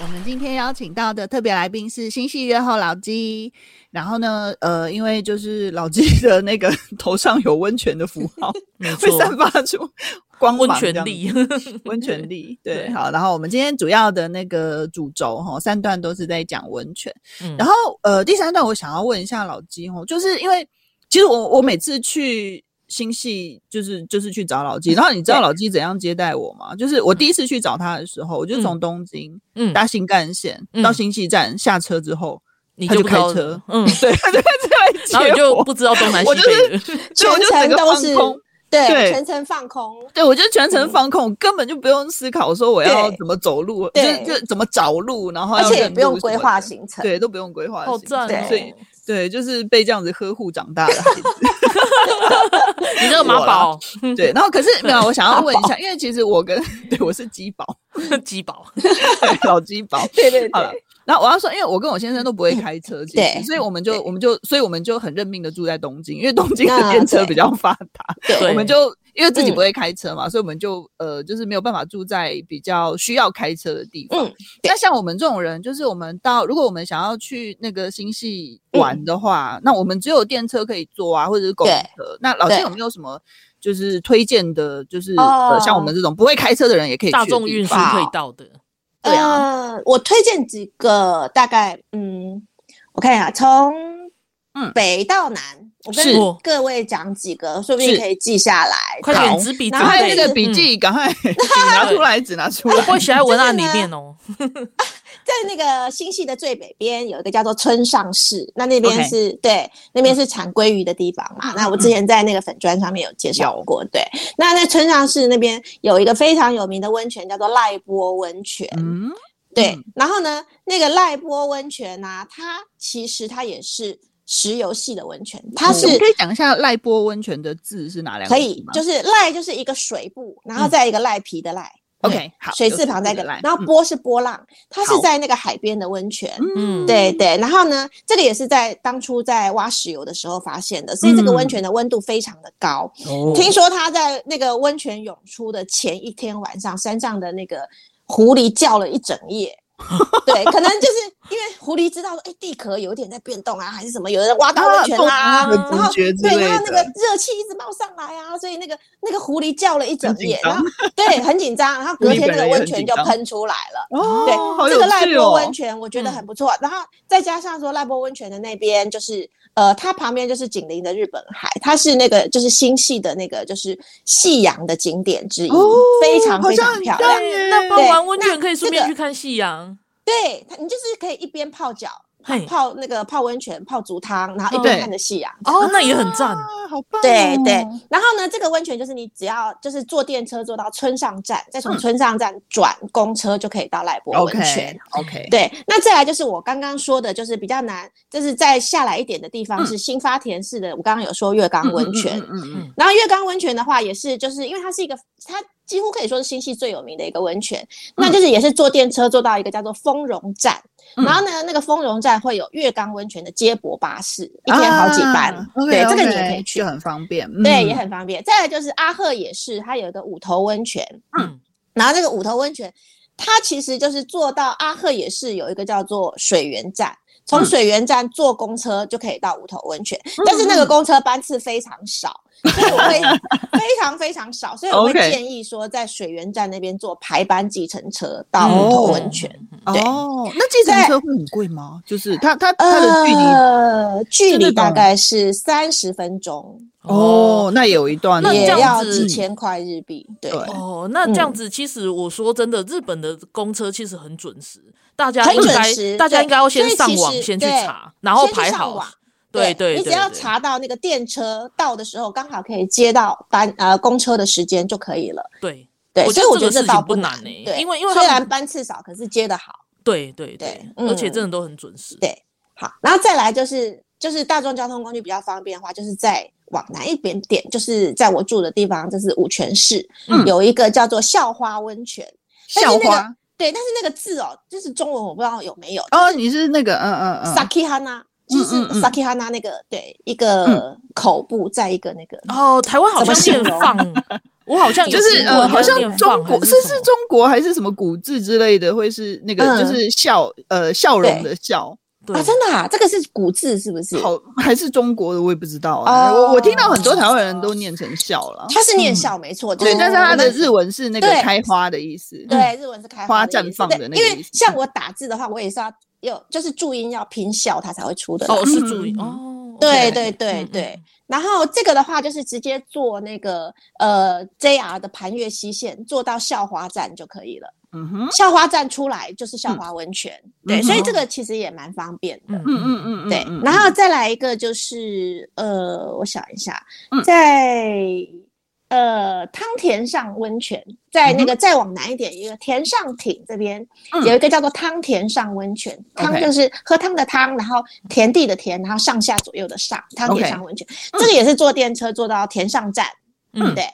我们今天邀请到的特别来宾是新戏月后老鸡。然后呢，呃，因为就是老鸡的那个头上有温泉的符号，会散发出光芒，温泉力，温泉力。对，好。然后我们今天主要的那个主轴哈，三段都是在讲温泉。嗯、然后呃，第三段我想要问一下老鸡哦，就是因为其实我我每次去。新戏就是就是去找老纪，然后你知道老纪怎样接待我吗？就是我第一次去找他的时候，我就从东京嗯。搭新干线到新戏站下车之后，他就开车，嗯，对，他就开车，然后你就不知道东南西北，就全程都是对，全程放空，对我就全程放空，根本就不用思考说我要怎么走路，就就怎么找路，然后而且也不用规划行程，对，都不用规划，好赞，对对，就是被这样子呵护长大的孩子。你这个马宝，对，然后可是没有，我想要问一下，因为其实我跟 对我是鸡宝，鸡宝，老鸡宝，对对对。然后我要说，因为我跟我先生都不会开车，对，所以我们就我们就所以我们就很认命的住在东京，因为东京的电车比较发达，对，我们就因为自己不会开车嘛，所以我们就呃就是没有办法住在比较需要开车的地方。那像我们这种人，就是我们到如果我们想要去那个新戏玩的话，那我们只有电车可以坐啊，或者是公车。那老师有没有什么就是推荐的，就是呃像我们这种不会开车的人也可以去大众运输可以到的。对啊，呃、我推荐几个，大概嗯，我看一下，从嗯。北到南，我跟各位讲几个，说不定可以记下来。快点纸笔，赶快那个笔记，赶快拿出来，纸拿出来。我不写在文案里面哦。在那个星系的最北边有一个叫做村上市，那那边是.对，那边是产鲑鱼的地方嘛。嗯、那我之前在那个粉砖上面有介绍过，嗯、对。那在村上市那边有一个非常有名的温泉，叫做赖波温泉。嗯，对。嗯、然后呢，那个赖波温泉呢、啊，它其实它也是石油系的温泉。它是、嗯、可以讲一下赖波温泉的字是哪两个？可以，就是赖就是一个水部，然后再一个赖皮的赖。嗯 OK，好，水字旁再一个，然后波是波浪，它是在那个海边的温泉，嗯，对对，然后呢，这个也是在当初在挖石油的时候发现的，所以这个温泉的温度非常的高。听说它在那个温泉涌出的前一天晚上，山上的那个狐狸叫了一整夜。对，可能就是因为狐狸知道说，哎，地壳有点在变动啊，还是什么，有人挖到温泉啊，然后对，然后那个热气一直冒上来啊，所以那个那个狐狸叫了一整夜，然后对，很紧张，然后隔天那个温泉就喷出来了。哦，对，这个赖波温泉我觉得很不错，然后再加上说赖波温泉的那边就是。呃，它旁边就是紧邻的日本海，它是那个就是新系的那个就是夕阳的景点之一，哦、非常非常漂亮。那泡完温泉可以顺便去看夕阳。对，你就是可以一边泡脚。泡那个泡温泉、泡足汤，然后一边看着夕阳。哦，那也很赞，好棒。对对，然后呢，这个温泉就是你只要就是坐电车坐到村上站，再从村上站转公车就可以到赖波温泉。OK，对。那再来就是我刚刚说的，就是比较难，就是再下来一点的地方是新发田市的。我刚刚有说月冈温泉，嗯嗯。然后月冈温泉的话，也是就是因为它是一个它。几乎可以说是新系最有名的一个温泉，那就是也是坐电车坐到一个叫做丰荣站，然后呢，那个丰荣站会有月冈温泉的接驳巴士，一天好几班，对，这个你也可以去，就很方便，对，也很方便。再来就是阿赫也是，它有一个五头温泉，嗯，然后那个五头温泉，它其实就是坐到阿赫也是有一个叫做水源站，从水源站坐公车就可以到五头温泉，但是那个公车班次非常少。所以我会 非常非常少，所以我会建议说，在水源站那边坐排班计程车到五头温泉。哦，那计程车会很贵吗？就是它它它的距离，呃，距离大概是三十分钟。哦，那有一段那也要几千块日币。对哦，那这样子，其实我说真的，日本的公车其实很准时，大家应该大家应该要先上网先去查，然后排好。对对，你只要查到那个电车到的时候，刚好可以接到班呃公车的时间就可以了。对对，所以我觉得这倒不难呢。对，因为因为虽然班次少，可是接的好。对对对，而且真的都很准时。对，好，然后再来就是就是大众交通工具比较方便的话，就是在往南一点点，就是在我住的地方，就是五泉市有一个叫做校花温泉。校花。对，但是那个字哦，就是中文我不知道有没有。哦，你是那个嗯嗯嗯，Sakihana。就是 Sakihana 那个对一个口部，再一个那个哦，台湾好像现放，我好像就是呃，好像中国是是中国还是什么古字之类的，会是那个就是笑呃笑容的笑。啊，真的啊，这个是古字是不是？好，还是中国的，我也不知道啊。我我听到很多台湾人都念成笑了，他是念笑没错，对，但是他的日文是那个开花的意思，对，日文是开花绽放的那个意思。因为像我打字的话，我也是要有，就是注音要拼笑，它才会出的。哦，是注音哦。对对对对。然后这个的话，就是直接做那个呃 JR 的盘越西线，做到校花站就可以了。嗯哼，校花站出来就是校花温泉，嗯、对，嗯、所以这个其实也蛮方便的。嗯嗯嗯嗯，对。然后再来一个就是呃，我想一下，在、嗯、呃汤田上温泉，在那个再往南一点，一个田上町这边、嗯、有一个叫做汤田上温泉，汤、嗯、就是喝汤的汤，然后田地的田，然后上下左右的上，汤田上温泉，嗯、这个也是坐电车坐到田上站，嗯，对。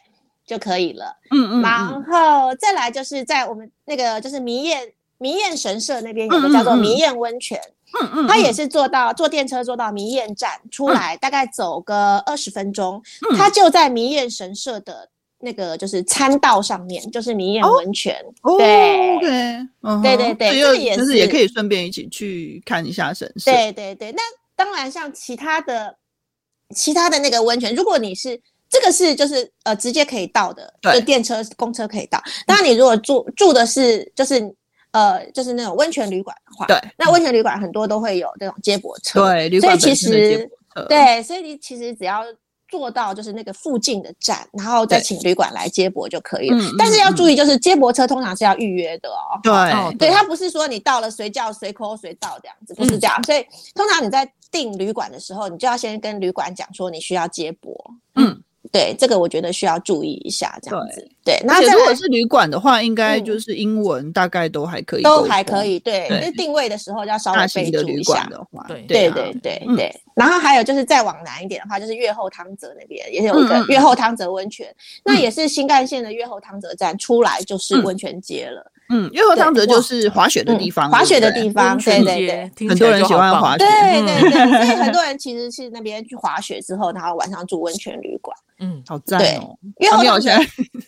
就可以了，嗯嗯，然后再来就是在我们那个就是弥塯弥塯神社那边有个叫做弥塯温泉，嗯嗯，他也是坐到坐电车坐到弥塯站出来，大概走个二十分钟，他就在弥塯神社的那个就是参道上面，就是弥塯温泉，对，OK，对对对，这个也是也可以顺便一起去看一下神社，对对对，那当然像其他的其他的那个温泉，如果你是。这个是就是呃直接可以到的，对。就电车、公车可以到。当然，你如果住住的是就是呃就是那种温泉旅馆的话，对，那温泉旅馆很多都会有这种接驳车，对，旅馆本身的接驳车，对，所以你其实只要坐到就是那个附近的站，然后再请旅馆来接驳就可以了。但是要注意，就是接驳车通常是要预约的哦。对，哦、对，它不是说你到了随叫随 call 随到这样子，不是这样。嗯、所以通常你在订旅馆的时候，你就要先跟旅馆讲说你需要接驳，嗯。对，这个我觉得需要注意一下，这样子。对，那如果是旅馆的话，应该就是英文大概都还可以，都还可以。对，因为定位的时候要稍微备注一下的话。对对对对对。然后还有就是再往南一点的话，就是越后汤泽那边也有一个越后汤泽温泉，那也是新干线的越后汤泽站出来就是温泉街了。嗯，越后汤泽就是滑雪的地方，滑雪的地方，对对对，很多人喜欢滑雪，对对对，所以很多人 其实是那边去滑雪之后，然后晚上住温泉旅馆，嗯，好赞哦。越后汤泽，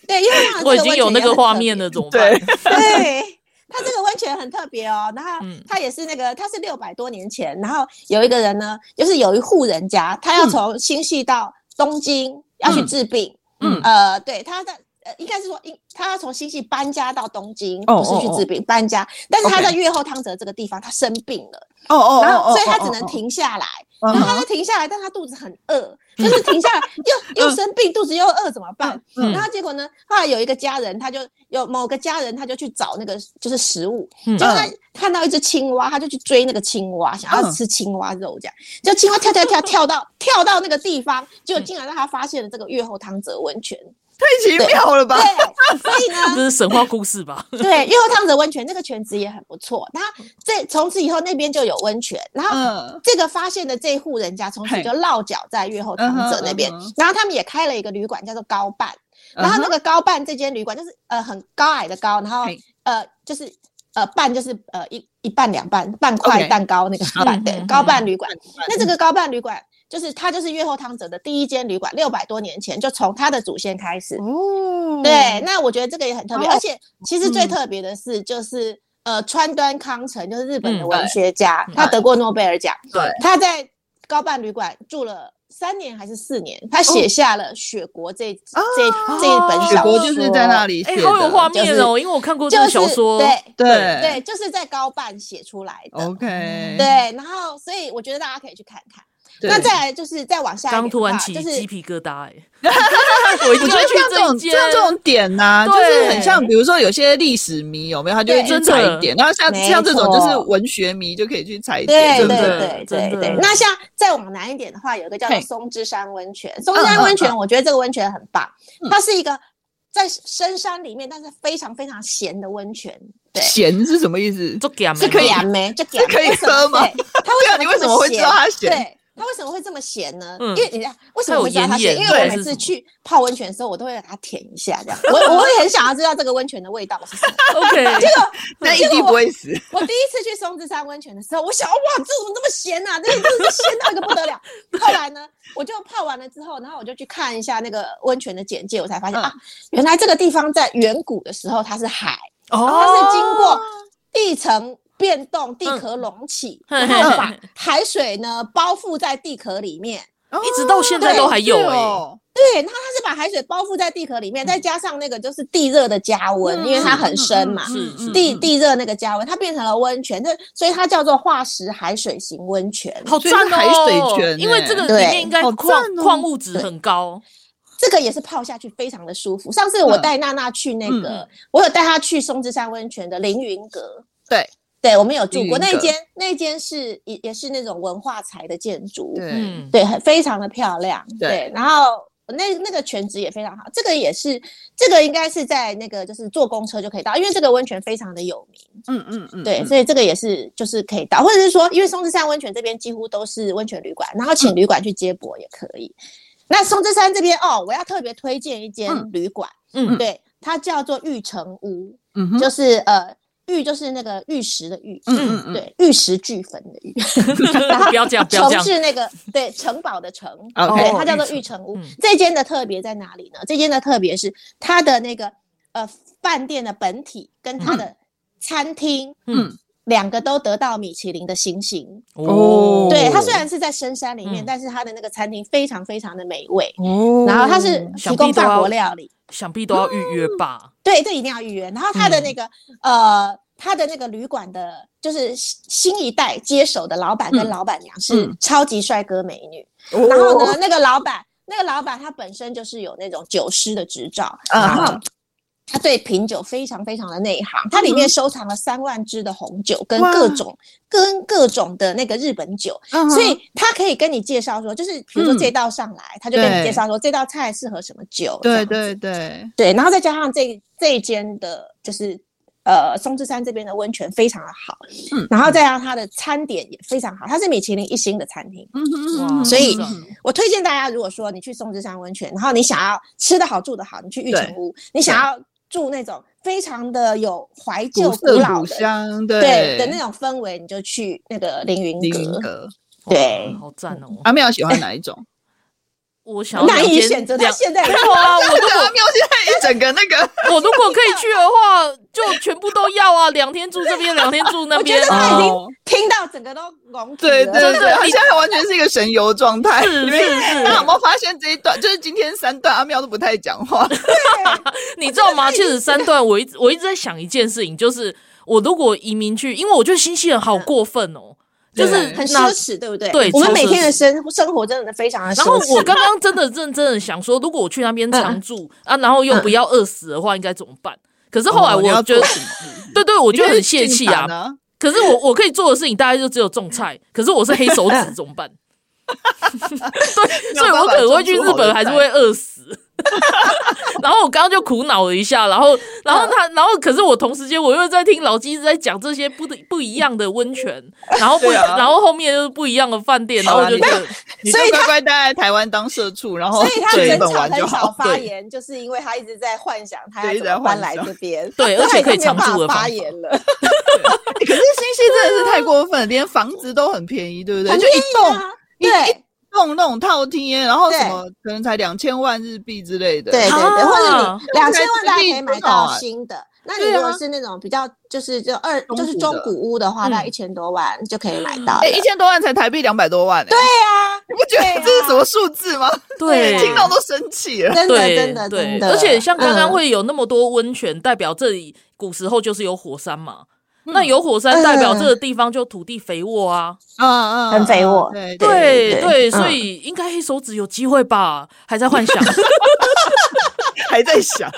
对，因为我已经有那个画面了，怎么 办？对，对，它这个温泉很特别哦，然后它也是那个，它是六百多年前，然后有一个人呢，就是有一户人家，他要从新系到东京要去治病，嗯，呃，对，他在。呃，应该是说，应他要从新系搬家到东京，不是去治病，搬家。但是他在月后汤泽这个地方，他生病了，哦哦，然后所以他只能停下来。然后他就停下来，但他肚子很饿，就是停下来 又又生病，肚子又饿，怎么办？然后结果呢，后来有一个家人，他就有某个家人，他就去找那个就是食物，结果他看到一只青蛙，他就去追那个青蛙，想要吃青蛙肉，这样，就青蛙跳跳跳跳到跳到那个地方，结果竟然让他发现了这个月后汤泽温泉。太奇妙了吧？对，所以呢，这是神话故事吧？对，越后汤泽温泉那个泉质也很不错。然后这从此以后那边就有温泉。然后这个发现的这户人家从此就落脚在月后汤泽那边。然后他们也开了一个旅馆，叫做高半。然后那个高半这间旅馆就是呃很高矮的高，然后呃就是呃半就是呃一一半两半半块蛋糕那个半对高半旅馆。那这个高半旅馆。就是他，就是越后汤泽的第一间旅馆，六百多年前就从他的祖先开始。哦，对，那我觉得这个也很特别，而且其实最特别的是，就是呃，川端康成，就是日本的文学家，他得过诺贝尔奖。对，他在高半旅馆住了三年还是四年，他写下了《雪国》这这这一本小说。雪国就是在那里写的，好有画面哦，因为我看过这个小说。对对对，就是在高半写出来的。OK，对，然后所以我觉得大家可以去看看。那再来就是再往下，刚突然起鸡皮疙瘩哎！我觉得像这种像这种点呐，就是很像，比如说有些历史迷有没有？他就会去踩一点。然后像像这种就是文学迷就可以去踩一点。对对对对对。那像再往南一点的话，有一个叫做松之山温泉。松之山温泉，我觉得这个温泉很棒。它是一个在深山里面，但是非常非常咸的温泉。咸是什么意思？这可以没？这可以喝吗？它为什么？你为什么会知道它咸？它为什么会这么咸呢？嗯因为你看为什么会知道它咸？因为我每次去泡温泉的时候，我都会给它舔一下，这样。我我会很想要知道这个温泉的味道是什么。OK，结果 那一滴不会死。我第一次去松之山温泉的时候，我想哇，这怎么这么咸啊？这真的是咸到一个不得了。后来呢，我就泡完了之后，然后我就去看一下那个温泉的简介，我才发现、嗯啊，原来这个地方在远古的时候它是海，哦它哦，是经过地层变动、地壳隆起，嗯。然后把海水呢包覆在地壳里面。一直到现在都还有哎、哦对，然后它是把海水包覆在地壳里面，再加上那个就是地热的加温，因为它很深嘛，是是地地热那个加温，它变成了温泉，这所以它叫做化石海水型温泉。好所以是赞哦，海水泉因为这个里面应该好矿哦。矿物质很高。这个也是泡下去非常的舒服。上次我带娜娜去那个，嗯。我有带她去松之山温泉的凌云阁，对对，我们有住过那间，那间是也也是那种文化财的建筑，对嗯，对，很非常的漂亮，对对，然后。那那个泉质也非常好，这个也是，这个应该是在那个就是坐公车就可以到，因为这个温泉非常的有名，嗯嗯嗯，对，嗯所以这个也是就是可以到，或者是说，因为松之山温泉这边几乎都是温泉旅馆，然后请旅馆去接驳也可以。那松之山这边哦，我要特别推荐一间旅馆，嗯对，它叫做玉城屋，嗯哼就是呃玉就是那个玉石的玉，嗯嗯嗯对，玉石俱焚的玉，然后不要这样，不要这城样。是那个对城堡的城，OK 它叫做玉玉城屋嗯。这间的特别在哪里呢？这间的特别是它的那个呃饭店的本体跟它的餐厅，嗯，两个都得到米其林的星星。哦对，它虽然是在深山里面，嗯但是它的那个餐厅非常非常的美味，哦然后它是提供法国料理。想必都要预约吧？对，这一定要预约。然后它的那个、呃，它的那个旅馆的，就是新新一代接手的老板跟老板娘是超级帅哥美女。哦然后呢，那个老板，那个老板他本身就是有那种酒师的执照，啊然后他对品酒非常非常的内行。它里面收藏了三万支的红酒，跟各种跟各种的那个日本酒，所以他可以跟你介绍说，就是比如说这道上来，他就跟你介绍说这道菜适合什么酒。对对。对，对，然后再加上这这一间的，就是呃松之山这边的温泉非常的好，嗯。然后再加上它的餐点也非常好，它是米其林一星的餐厅。嗯哼哇，所以我推荐大家，如果说你去松之山温泉，然后你想要吃的好住的好，你去玉泉屋，你想要住那种非常的有怀旧古老的香，对对的那种氛围，你就去那个凌云凌云阁。对好赞哦！阿妙喜欢哪一种？我想要难以选择，他两现在没有啊，我如果阿喵现在一整个那个，我如果可以去的话，就全部都要啊！两天住这边，两天住那边我觉得。他已经哦听到整个都懵住了。对对对，他现在完全是一个神游状态。是是是大家有没有发现这一段？就是今天三段阿喵都不太讲话。你知道吗？其实三段，我一直我一直在想一件事情，就是我如果移民去，因为我觉得新西兰好过分哦，就是很奢侈，对不对？对我们每天的生生活真的非常的奢侈。然后我刚刚真的认真的想说，如果我去那边常住啊，然后又不要饿死的话，应该怎么办？可是后来我觉得 对对，我觉得很泄气啊。可是我我可以做的事情大概就只有种菜，可是我是黑手指 怎么办？对，所以我可能会去日本，还是会饿死。然后我刚刚就苦恼了一下，然后，然后他，然后可是我同时间我又在听老鸡一直在讲这些不不一样的温泉，然后不，啊然后后面又是不一样的饭店，然后我就觉得。你就乖乖待在台湾当社畜，然后所以他对日本很少很玩就好。少发言，就是因为他一直在幻想他要怎么搬来一直在幻想这边，对而且可以常住的发言了。可是新西真的是太过分了，连房子都很便宜，对不对？很就一栋对一栋那种套厅，然后什么可能才两千万日币之类的。对对对，啊或者你两千万大家可以买到新的。那你如果是那种比较就是就二就是中古屋的话，嗯大概一千多万就可以买到了。哎，一千多万才台币两百多万，对，呀，你不觉得这是什么数字吗？对，听到都生气了。真的对真的对真的，而且像刚刚嗯会有那么多温泉，代表这里古时候就是有火山嘛。嗯那有火山代表这个地方就土地肥沃啊。嗯嗯，很肥沃对对对对，嗯所以应该黑手指有机会吧？还在幻想。还在想。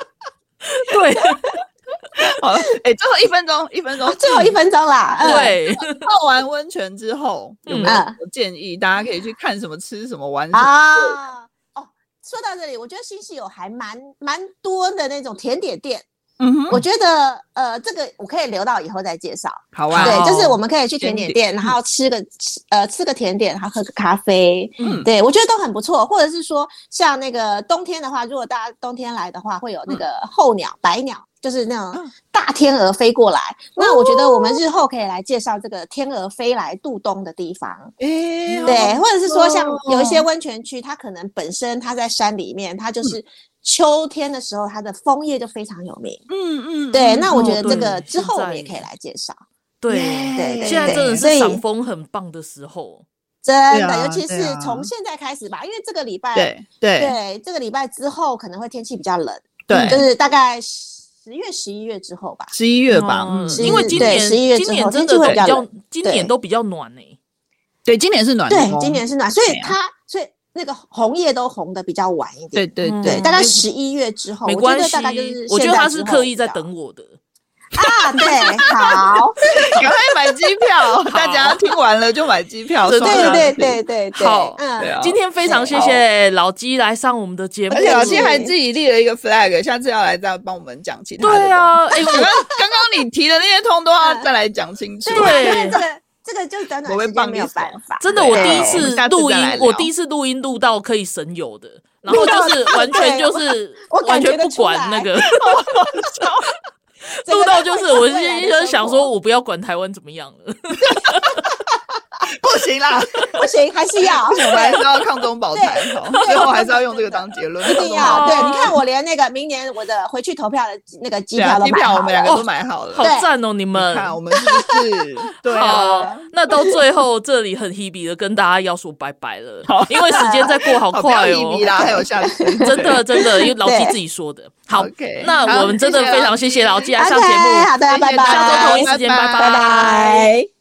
对 好，哎，最后一分钟，一分钟，最后一分钟啦。嗯，对，泡完温泉之后，有没有嗯建议？大家可以去看什么、吃什么、玩什么？啊，哦，说到这里，我觉得新西有还蛮蛮多的那种甜点店。嗯哼，我觉得呃，这个我可以留到以后再介绍。好啊，对，就是我们可以去甜点店，然后吃个吃呃吃个甜点，然后喝个咖啡。嗯，对我觉得都很不错。或者是说，像那个冬天的话，如果大家冬天来的话，会有那个候鸟、嗯、白鸟，就是那种大天鹅飞过来。嗯、那我觉得我们日后可以来介绍这个天鹅飞来度冬的地方。诶，对，或者是说像有一些温泉区，它可能本身它在山里面，它就是。秋天的时候，它的枫叶就非常有名。嗯嗯，对，那我觉得这个之后我们也可以来介绍。对对对，现在真的是赏枫很棒的时候，真的，尤其是从现在开始吧，因为这个礼拜，对对，这个礼拜之后可能会天气比较冷，对，就是大概十月、十一月之后吧，十一月吧，嗯，因为今年十一月之后天气会比较，今年都比较暖呢。对，今年是暖，对，今年是暖，所以它。那个红叶都红的比较晚一点，对对对，大概十一月之后，没关系。大概就是，我觉得他是刻意在等我的 啊。对，好，赶快买机票，大家听完了就买机票。对对对对，好，嗯，今天非常谢谢老鸡来上我们的节目，而且老鸡还自己立了一个 flag，下次要来再帮我们讲其他。对啊，哎，刚刚刚你提的那些通都要再来讲清楚。对。这个就短短时间没有办法，真的，我第一次录音，我第一次录音录到可以省油的，然后就是完全就是完全不管那个，录到就是我心心想说，我不要管台湾怎么样了。不行啦，不行，还是要，我们还是要抗中保台，最后还是要用这个当结论。一定要，对，你看我连那个明年我的回去投票的那个机票都买好了，我们两个都买好了，好赞哦！你们。看我们是不是？对啊，那到最后这里很 Hebe 的跟大家要说拜拜了，因为时间在过好快哦。还有下次，真的真的，因为老鸡自己说的。好，那我们真的非常谢谢老鸡来上节目，好的，拜拜，下周同一时间，拜拜。